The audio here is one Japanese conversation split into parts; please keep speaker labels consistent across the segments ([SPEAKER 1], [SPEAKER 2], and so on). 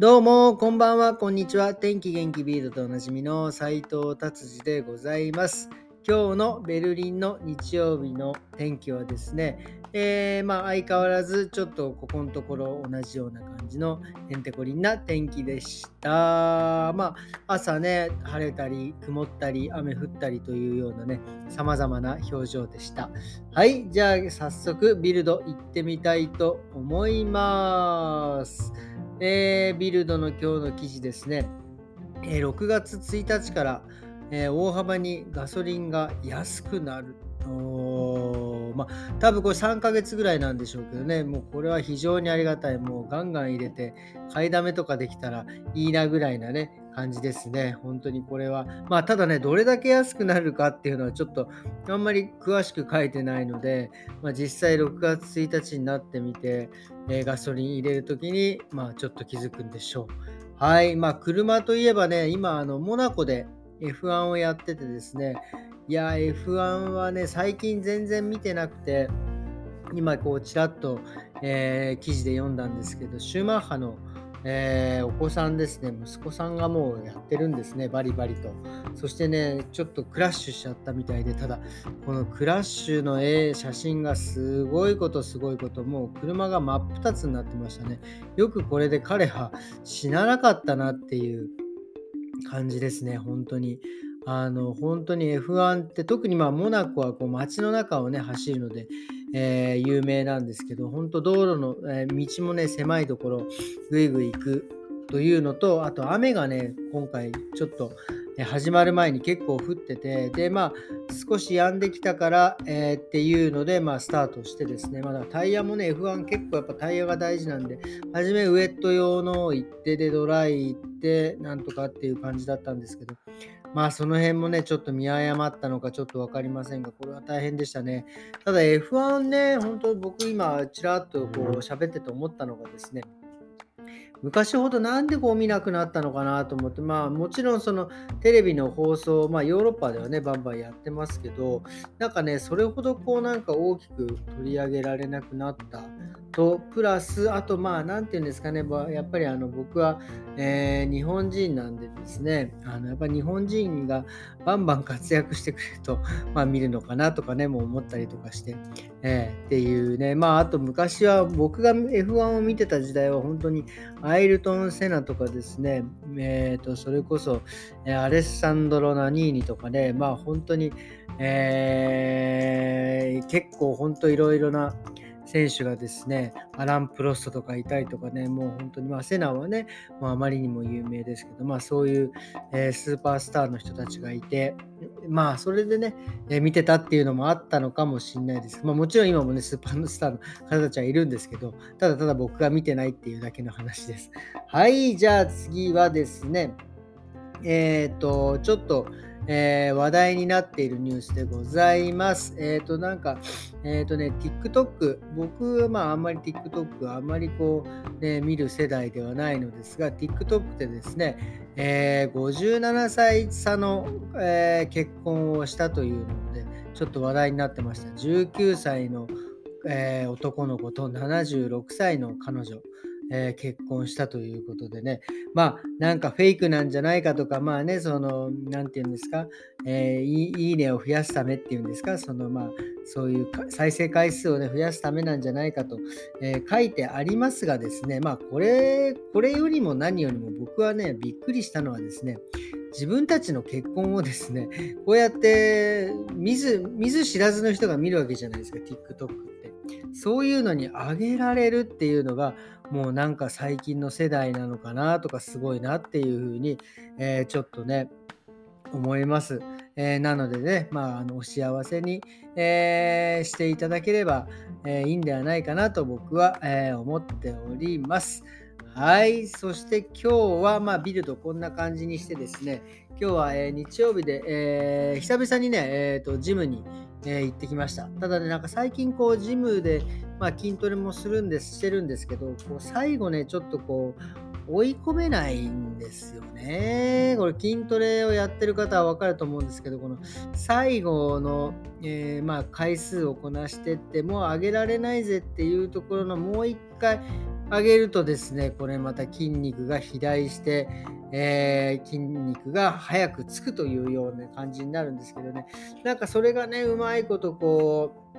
[SPEAKER 1] どうも、こんばんは、こんにちは。天気元気ビールとおなじみの斉藤達治でございます。今日のベルリンの日曜日の天気はですね、えー、まあ相変わらずちょっとここのところ同じような感じのてんてこりんな天気でした。まあ朝ね、晴れたり曇ったり雨降ったりというようなね、様々な表情でした。はい、じゃあ早速ビルド行ってみたいと思います。えー、ビルドの今日の記事ですね、えー、6月1日から、えー、大幅にガソリンが安くなる。まあ、多分これ3ヶ月ぐらいなんでしょうけどね、もうこれは非常にありがたい。もうガンガン入れて、買いだめとかできたらいいなぐらいなね、感じですね。本当にこれは。まあ、ただね、どれだけ安くなるかっていうのはちょっとあんまり詳しく書いてないので、まあ、実際6月1日になってみて、えー、ガソリン入れるときに、まあ、ちょっと気づくんでしょう。はい。まあ、車といえばね、今、あの、モナコで F1 をやっててですね、いや、F1 はね、最近全然見てなくて、今、こう、ちらっと、えー、記事で読んだんですけど、シューマッハのえー、お子さんですね、息子さんがもうやってるんですね、バリバリと。そしてね、ちょっとクラッシュしちゃったみたいで、ただ、このクラッシュの絵、写真がすごいこと、すごいこと、もう車が真っ二つになってましたね。よくこれで彼は死ななかったなっていう感じですね、本当に。あの本当に F1 って特にまあモナコはこう街の中をね走るので、えー、有名なんですけど本当道路の、えー、道もね狭いところぐいぐい行くというのとあと雨がね今回ちょっと始まる前に結構降っててでまあ少し止んできたから、え、っていうのでまあスタートしてですねまだタイヤもね F1 結構やっぱタイヤが大事なんで初めウェット用の行ってでドライ行ってなんとかっていう感じだったんですけどまあその辺もね、ちょっと見誤ったのかちょっと分かりませんが、これは大変でしたね。ただ F1 ね、本当僕今ちらっとこう喋ってて思ったのがですね、昔ほどなんでこう見なくなったのかなと思って、まあもちろんそのテレビの放送、まあヨーロッパではね、バンバンやってますけど、なんかね、それほどこうなんか大きく取り上げられなくなったと、プラス、あとまあなんていうんですかね、やっぱりあの僕は、えー、日本人なんでですね、あのやっぱり日本人がバンバン活躍してくれると、まあ見るのかなとかね、もう思ったりとかして、えー、っていうね、まああと昔は僕が F1 を見てた時代は本当にアイルトン・セナとかですね、えー、とそれこそ、アレッサンドロ・ナニーニとかね、まあ本当に、えー、結構本当いろいろな、選手がですね、アラン・プロストとかいたりとかね、もう本当に、まあ、セナはね、まあ、あまりにも有名ですけど、まあ、そういう、えー、スーパースターの人たちがいて、まあ、それでね、えー、見てたっていうのもあったのかもしれないです。まあ、もちろん今もね、スーパースターの方たちはいるんですけど、ただただ僕が見てないっていうだけの話です。はい、じゃあ次はですね、えっ、ー、と、ちょっと、えー、話題になっているニュースでございます。えっ、ー、と、なんか、えっ、ー、とね、TikTok、僕はまああんまり TikTok あんまりこう、ね、見る世代ではないのですが、TikTok ってですね、えー、57歳差の、え結婚をしたというので、ちょっと話題になってました。19歳の、え男の子と76歳の彼女。えー、結婚したということでね、まあ、なんかフェイクなんじゃないかとか、まあね、その、なんていうんですか、えー、いいねを増やすためっていうんですか、その、まあ、そういう再生回数をね、増やすためなんじゃないかと、えー、書いてありますがですね、まあ、これ、これよりも何よりも僕はね、びっくりしたのはですね、自分たちの結婚をですね、こうやって見ず見ず知らずの人が見るわけじゃないですか、TikTok って。そういうのにあげられるっていうのが、もうなんか最近の世代なのかなとかすごいなっていうふうに、えー、ちょっとね思います。えー、なのでね、まあ、あのお幸せに、えー、していただければ、えいいんではないかなと僕は、え思っております。はい、そして今日は、まあ、ビルドこんな感じにしてですね、今日は、え、日曜日で、え、久々にね、えーと、ジムに、えー、行ってきました。ただね、なんか最近こうジムで、まあ、筋トレもするんです、してるんですけど、こう最後ね、ちょっとこう、追い込めないんですよね。これ筋トレをやってる方はわかると思うんですけど、この最後の、えー、まあ、回数をこなしてってもう上げられないぜっていうところのもう一回上げるとですね、これまた筋肉が肥大して、えー、筋肉が早くつくというような感じになるんですけどね、なんかそれがね、うまいことこう、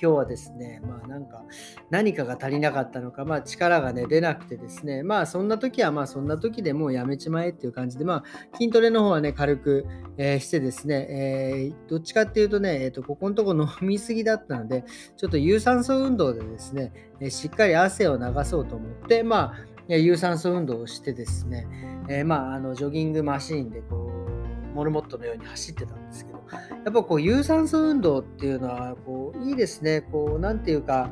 [SPEAKER 1] 今日はですね、まあなんか何かが足りなかったのか、まあ力がね出なくてですね、まあそんな時はまあそんな時でもうやめちまえっていう感じで、まあ筋トレの方はね軽く、えー、してですね、えー、どっちかっていうとね、えー、とここのとこ飲みすぎだったので、ちょっと有酸素運動でですね、えしっかり汗を流そうと思って、まあ有酸素運動をしてですね、えまああのジョギングマシーンでこうモルモットのように走ってたんですけど、やっぱこう有酸素運動っていうのはこういいですね。こう何て言うか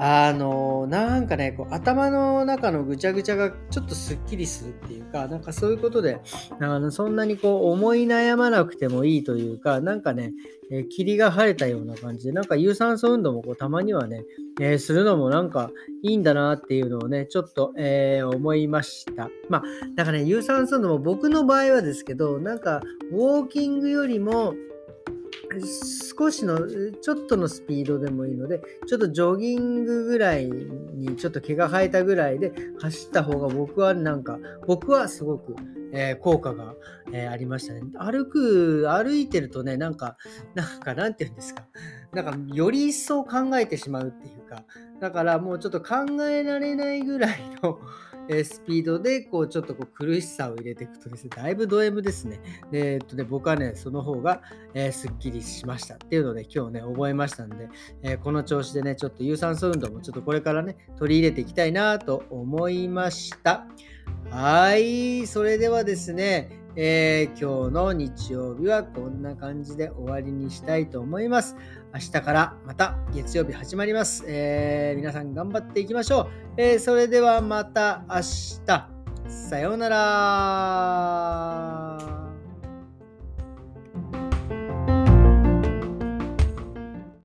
[SPEAKER 1] あのなんかねこう頭の中のぐちゃぐちゃがちょっとすっきりするっていうかなんかそういうことであのそんなにこう思い悩まなくてもいいというかなんかね、えー、霧が晴れたような感じでなんか有酸素運動もこうたまにはね、えー、するのもなんかいいんだなっていうのをねちょっと、えー、思いました。まあだからね有酸素運動も僕の場合はですけどなんかウォーキングよりも少しの、ちょっとのスピードでもいいので、ちょっとジョギングぐらいに、ちょっと毛が生えたぐらいで走った方が僕はなんか、僕はすごく、えー、効果が、えー、ありましたね。歩く、歩いてるとね、なんか、なんか、なんて言うんですか。なんか、より一層考えてしまうっていうか、だからもうちょっと考えられないぐらいのスピードでこうちょっとこう苦しさを入れていくとですね、だいぶド M ですね。で、えっとね、僕はね、その方が、えー、すっきりしましたっていうので、今日ね、覚えましたんで、えー、この調子でね、ちょっと有酸素運動もちょっとこれからね、取り入れていきたいなと思いました。はい、それではですね、えー、今日の日曜日はこんな感じで終わりにしたいと思います。明日からまた月曜日始まります。えー、皆さん頑張っていきましょう。えー、それではまた明日。さようなら。